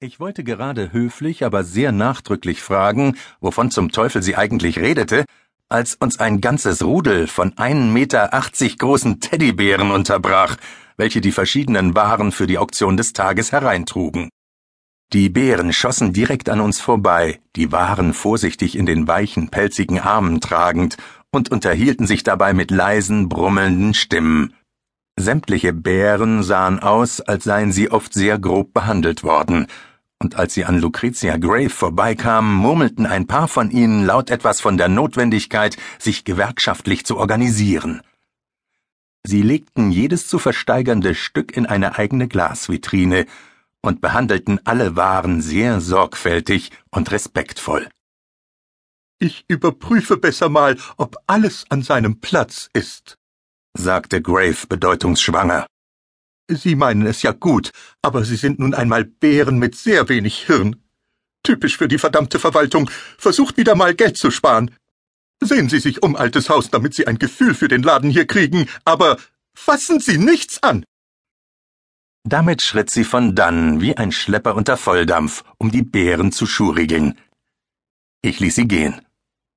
Ich wollte gerade höflich, aber sehr nachdrücklich fragen, wovon zum Teufel sie eigentlich redete, als uns ein ganzes Rudel von 1,80 Meter großen Teddybären unterbrach, welche die verschiedenen Waren für die Auktion des Tages hereintrugen. Die Bären schossen direkt an uns vorbei, die Waren vorsichtig in den weichen, pelzigen Armen tragend und unterhielten sich dabei mit leisen, brummelnden Stimmen. Sämtliche Bären sahen aus, als seien sie oft sehr grob behandelt worden, und als sie an Lucretia Grave vorbeikamen, murmelten ein paar von ihnen laut etwas von der Notwendigkeit, sich gewerkschaftlich zu organisieren. Sie legten jedes zu versteigernde Stück in eine eigene Glasvitrine und behandelten alle Waren sehr sorgfältig und respektvoll. Ich überprüfe besser mal, ob alles an seinem Platz ist, sagte Grave bedeutungsschwanger. Sie meinen es ja gut, aber Sie sind nun einmal Bären mit sehr wenig Hirn. Typisch für die verdammte Verwaltung. Versucht wieder mal Geld zu sparen. Sehen Sie sich um, altes Haus, damit Sie ein Gefühl für den Laden hier kriegen, aber fassen Sie nichts an. Damit schritt sie von dann wie ein Schlepper unter Volldampf, um die Bären zu schurigeln. Ich ließ sie gehen.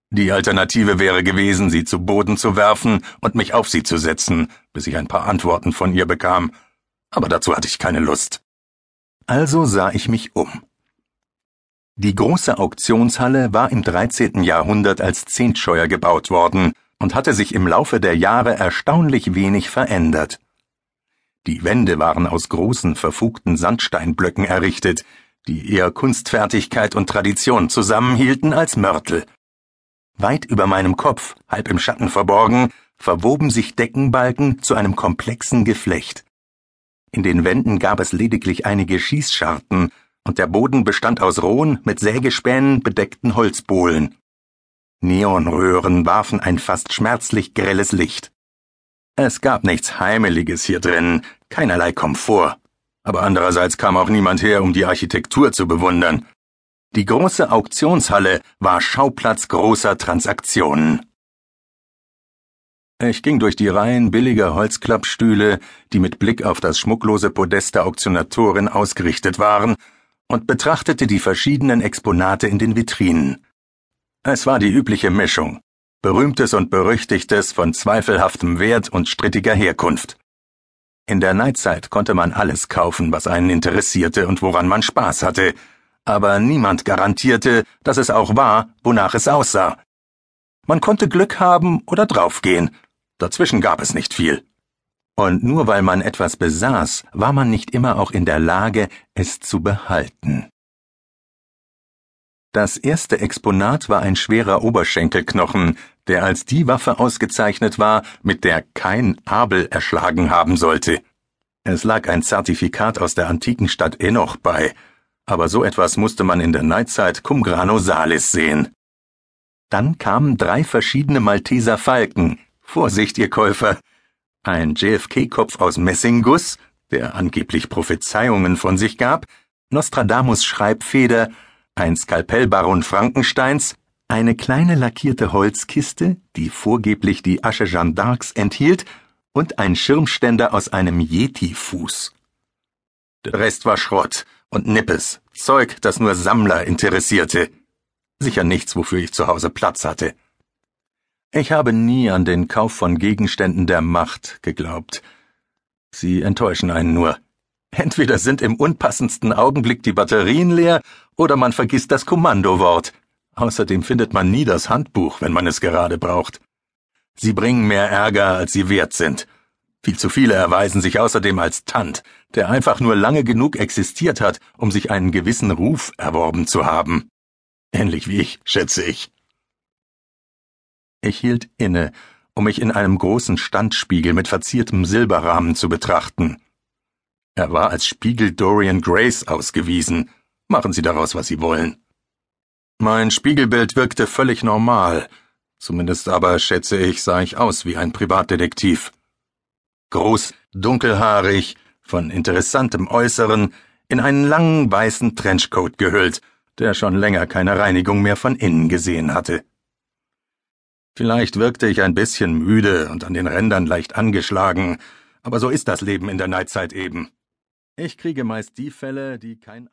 Die Alternative wäre gewesen, sie zu Boden zu werfen und mich auf sie zu setzen, bis ich ein paar Antworten von ihr bekam aber dazu hatte ich keine Lust. Also sah ich mich um. Die große Auktionshalle war im 13. Jahrhundert als Zehntscheuer gebaut worden und hatte sich im Laufe der Jahre erstaunlich wenig verändert. Die Wände waren aus großen, verfugten Sandsteinblöcken errichtet, die eher Kunstfertigkeit und Tradition zusammenhielten als Mörtel. Weit über meinem Kopf, halb im Schatten verborgen, verwoben sich Deckenbalken zu einem komplexen Geflecht. In den Wänden gab es lediglich einige Schießscharten, und der Boden bestand aus rohen, mit Sägespänen bedeckten Holzbohlen. Neonröhren warfen ein fast schmerzlich grelles Licht. Es gab nichts Heimeliges hier drin, keinerlei Komfort. Aber andererseits kam auch niemand her, um die Architektur zu bewundern. Die große Auktionshalle war Schauplatz großer Transaktionen. Ich ging durch die Reihen billiger Holzklappstühle, die mit Blick auf das schmucklose Podest der Auktionatorin ausgerichtet waren, und betrachtete die verschiedenen Exponate in den Vitrinen. Es war die übliche Mischung. Berühmtes und Berüchtigtes von zweifelhaftem Wert und strittiger Herkunft. In der Neizeit konnte man alles kaufen, was einen interessierte und woran man Spaß hatte, aber niemand garantierte, dass es auch war, wonach es aussah. Man konnte Glück haben oder draufgehen, Dazwischen gab es nicht viel. Und nur weil man etwas besaß, war man nicht immer auch in der Lage, es zu behalten. Das erste Exponat war ein schwerer Oberschenkelknochen, der als die Waffe ausgezeichnet war, mit der kein Abel erschlagen haben sollte. Es lag ein Zertifikat aus der antiken Stadt Enoch bei, aber so etwas musste man in der Neizeit cum grano salis sehen. Dann kamen drei verschiedene Malteser Falken, Vorsicht, ihr Käufer. Ein JFK-Kopf aus Messingguss, der angeblich Prophezeiungen von sich gab, Nostradamus Schreibfeder, ein Skalpellbaron Frankensteins, eine kleine lackierte Holzkiste, die vorgeblich die Asche Jeanne d'Arcs enthielt, und ein Schirmständer aus einem Yeti-Fuß. Der Rest war Schrott und Nippes, Zeug, das nur Sammler interessierte. Sicher nichts, wofür ich zu Hause Platz hatte. Ich habe nie an den Kauf von Gegenständen der Macht geglaubt. Sie enttäuschen einen nur. Entweder sind im unpassendsten Augenblick die Batterien leer, oder man vergisst das Kommandowort. Außerdem findet man nie das Handbuch, wenn man es gerade braucht. Sie bringen mehr Ärger, als sie wert sind. Viel zu viele erweisen sich außerdem als Tant, der einfach nur lange genug existiert hat, um sich einen gewissen Ruf erworben zu haben. Ähnlich wie ich, schätze ich. Ich hielt inne, um mich in einem großen Standspiegel mit verziertem Silberrahmen zu betrachten. Er war als Spiegel Dorian Grace ausgewiesen. Machen Sie daraus, was Sie wollen. Mein Spiegelbild wirkte völlig normal. Zumindest aber, schätze ich, sah ich aus wie ein Privatdetektiv. Groß, dunkelhaarig, von interessantem Äußeren, in einen langen weißen Trenchcoat gehüllt, der schon länger keine Reinigung mehr von innen gesehen hatte. Vielleicht wirkte ich ein bisschen müde und an den Rändern leicht angeschlagen, aber so ist das Leben in der Neizeit eben. Ich kriege meist die Fälle, die kein